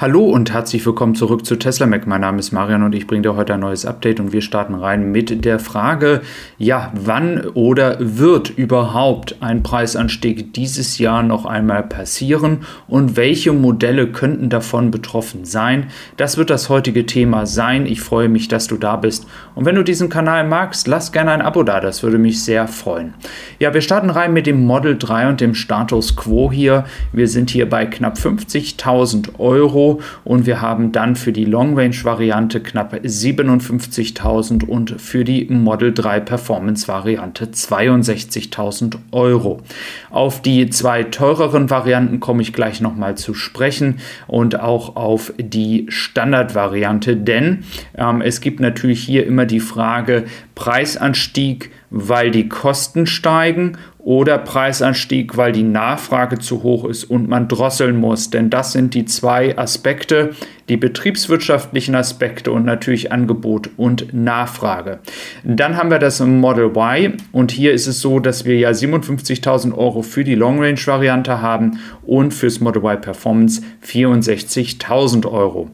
Hallo und herzlich willkommen zurück zu Tesla Mac. Mein Name ist Marian und ich bringe dir heute ein neues Update und wir starten rein mit der Frage, ja, wann oder wird überhaupt ein Preisanstieg dieses Jahr noch einmal passieren und welche Modelle könnten davon betroffen sein? Das wird das heutige Thema sein. Ich freue mich, dass du da bist und wenn du diesen Kanal magst, lass gerne ein Abo da, das würde mich sehr freuen. Ja, wir starten rein mit dem Model 3 und dem Status Quo hier. Wir sind hier bei knapp 50.000 Euro und wir haben dann für die Long Range Variante knapp 57.000 und für die Model 3 Performance Variante 62.000 Euro. Auf die zwei teureren Varianten komme ich gleich nochmal zu sprechen und auch auf die Standardvariante, denn ähm, es gibt natürlich hier immer die Frage Preisanstieg, weil die Kosten steigen oder Preisanstieg, weil die Nachfrage zu hoch ist und man drosseln muss. Denn das sind die zwei Aspekte, die betriebswirtschaftlichen Aspekte und natürlich Angebot und Nachfrage. Dann haben wir das Model Y und hier ist es so, dass wir ja 57.000 Euro für die Long Range Variante haben und fürs Model Y Performance 64.000 Euro.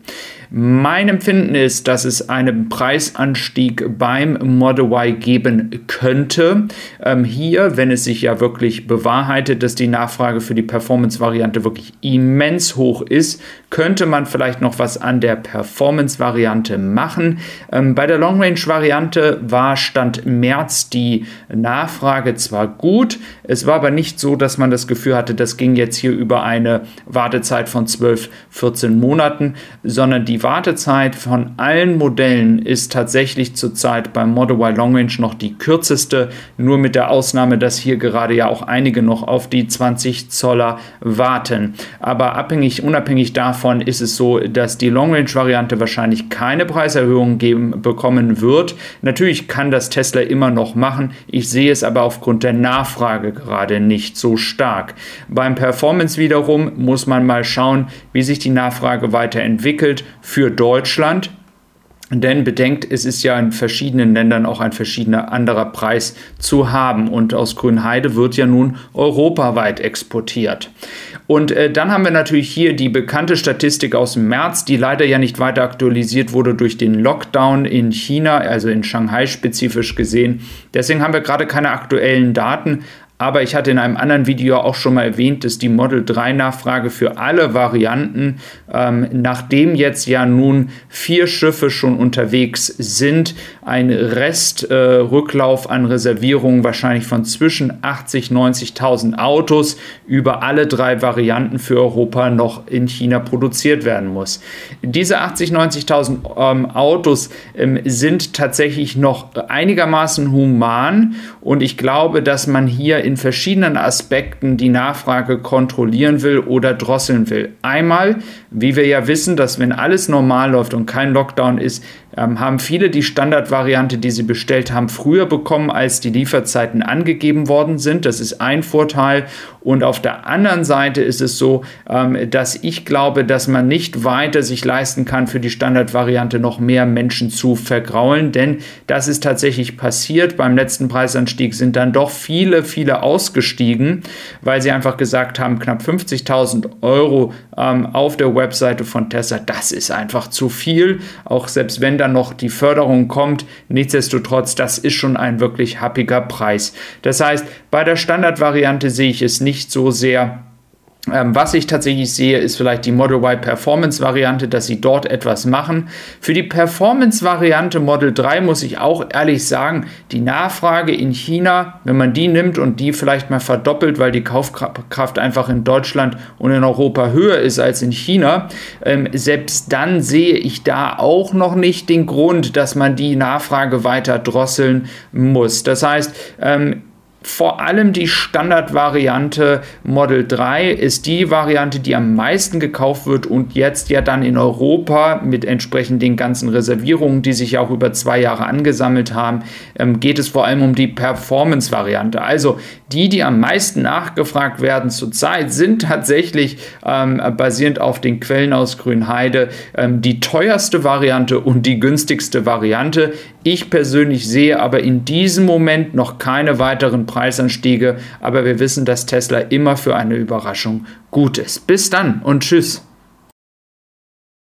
Mein Empfinden ist, dass es einen Preisanstieg beim Model Y geben könnte. Ähm, hier, wenn es sich ja wirklich bewahrheitet, dass die Nachfrage für die Performance-Variante wirklich immens hoch ist, könnte man vielleicht noch was an der Performance-Variante machen. Ähm, bei der Long-Range-Variante war Stand März die Nachfrage zwar gut, es war aber nicht so, dass man das Gefühl hatte, das ging jetzt hier über eine Wartezeit von 12, 14 Monaten, sondern die Wartezeit von allen Modellen ist tatsächlich zurzeit beim Model Y Long Range noch die kürzeste, nur mit der Ausnahme, dass hier gerade ja auch einige noch auf die 20 Zoller warten. Aber abhängig, unabhängig davon ist es so, dass die Long Range Variante wahrscheinlich keine Preiserhöhung geben, bekommen wird. Natürlich kann das Tesla immer noch machen. Ich sehe es aber aufgrund der Nachfrage gerade nicht so stark. Beim Performance wiederum muss man mal schauen, wie sich die Nachfrage weiterentwickelt für Deutschland. Denn bedenkt, es ist ja in verschiedenen Ländern auch ein verschiedener anderer Preis zu haben. Und aus Grünheide wird ja nun europaweit exportiert. Und äh, dann haben wir natürlich hier die bekannte Statistik aus dem März, die leider ja nicht weiter aktualisiert wurde durch den Lockdown in China, also in Shanghai spezifisch gesehen. Deswegen haben wir gerade keine aktuellen Daten, aber ich hatte in einem anderen Video auch schon mal erwähnt, dass die Model 3 Nachfrage für alle Varianten, ähm, nachdem jetzt ja nun vier Schiffe schon unterwegs sind, ein Restrücklauf äh, an Reservierungen wahrscheinlich von zwischen 80.000 90.000 Autos über alle drei Varianten für Europa noch in China produziert werden muss. Diese 80.000 90.000 ähm, Autos ähm, sind tatsächlich noch einigermaßen human und ich glaube, dass man hier in verschiedenen Aspekten die Nachfrage kontrollieren will oder drosseln will. Einmal, wie wir ja wissen, dass wenn alles normal läuft und kein Lockdown ist, ähm, haben viele die Standardvariante, die sie bestellt haben, früher bekommen, als die Lieferzeiten angegeben worden sind. Das ist ein Vorteil. Und auf der anderen Seite ist es so, ähm, dass ich glaube, dass man nicht weiter sich leisten kann, für die Standardvariante noch mehr Menschen zu vergraulen, denn das ist tatsächlich passiert. Beim letzten Preisanstieg sind dann doch viele, viele ausgestiegen, weil sie einfach gesagt haben, knapp 50.000 Euro ähm, auf der Webseite von Tesla, das ist einfach zu viel, auch selbst wenn da dann noch die Förderung kommt. Nichtsdestotrotz, das ist schon ein wirklich happiger Preis. Das heißt, bei der Standardvariante sehe ich es nicht so sehr ähm, was ich tatsächlich sehe, ist vielleicht die Model Y Performance Variante, dass sie dort etwas machen. Für die Performance Variante Model 3 muss ich auch ehrlich sagen, die Nachfrage in China, wenn man die nimmt und die vielleicht mal verdoppelt, weil die Kaufkraft einfach in Deutschland und in Europa höher ist als in China, ähm, selbst dann sehe ich da auch noch nicht den Grund, dass man die Nachfrage weiter drosseln muss. Das heißt, ähm, vor allem die Standardvariante Model 3 ist die Variante, die am meisten gekauft wird und jetzt ja dann in Europa mit entsprechend den ganzen Reservierungen, die sich ja auch über zwei Jahre angesammelt haben, ähm, geht es vor allem um die Performance-Variante. Also die, die am meisten nachgefragt werden zurzeit, sind tatsächlich ähm, basierend auf den Quellen aus Grünheide ähm, die teuerste Variante und die günstigste Variante. Ich persönlich sehe aber in diesem Moment noch keine weiteren Preisanstiege, aber wir wissen, dass Tesla immer für eine Überraschung gut ist. Bis dann und tschüss.